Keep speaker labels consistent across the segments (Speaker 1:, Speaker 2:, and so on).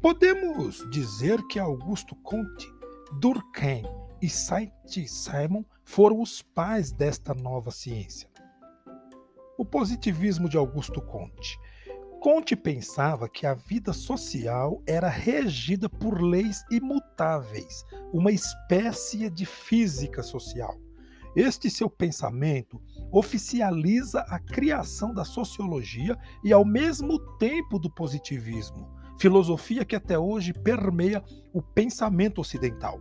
Speaker 1: Podemos dizer que Augusto Comte, Durkheim e Saint-Simon foram os pais desta nova ciência. O positivismo de Augusto Comte. Comte pensava que a vida social era regida por leis imutáveis, uma espécie de física social. Este seu pensamento oficializa a criação da sociologia e, ao mesmo tempo, do positivismo, filosofia que até hoje permeia o pensamento ocidental.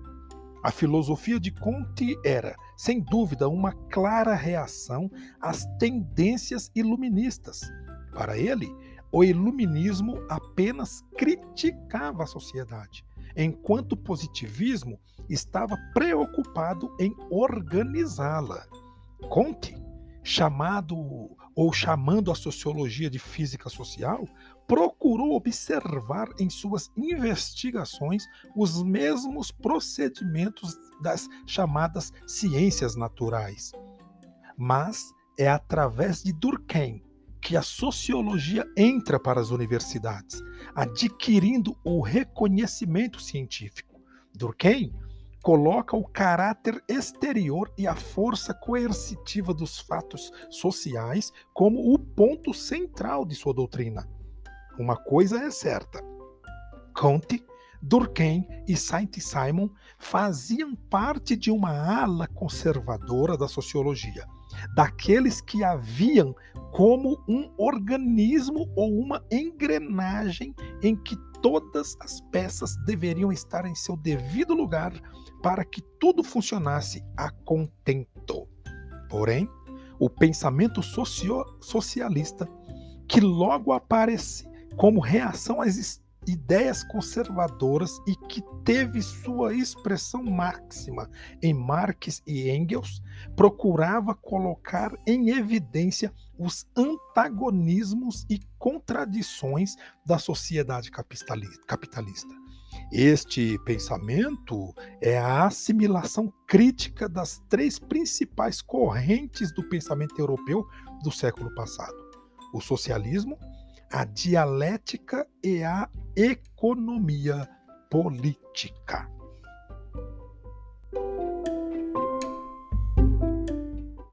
Speaker 1: A filosofia de Comte era, sem dúvida, uma clara reação às tendências iluministas. Para ele, o iluminismo apenas criticava a sociedade, enquanto o positivismo estava preocupado em organizá-la. Comte, chamado ou chamando a sociologia de física social, procurou observar em suas investigações os mesmos procedimentos das chamadas ciências naturais. Mas é através de Durkheim que a sociologia entra para as universidades, adquirindo o reconhecimento científico. Durkheim coloca o caráter exterior e a força coercitiva dos fatos sociais como o ponto central de sua doutrina. Uma coisa é certa: Comte, Durkheim e Saint-Simon faziam parte de uma ala conservadora da sociologia, daqueles que a viam como um organismo ou uma engrenagem em que todas as peças deveriam estar em seu devido lugar para que tudo funcionasse a contento. Porém, o pensamento socio socialista, que logo aparece como reação às ideias conservadoras e que teve sua expressão máxima em Marx e Engels, procurava colocar em evidência os antagonismos e contradições da sociedade capitalista. Este pensamento é a assimilação crítica das três principais correntes do pensamento europeu do século passado: o socialismo, a dialética e a economia política.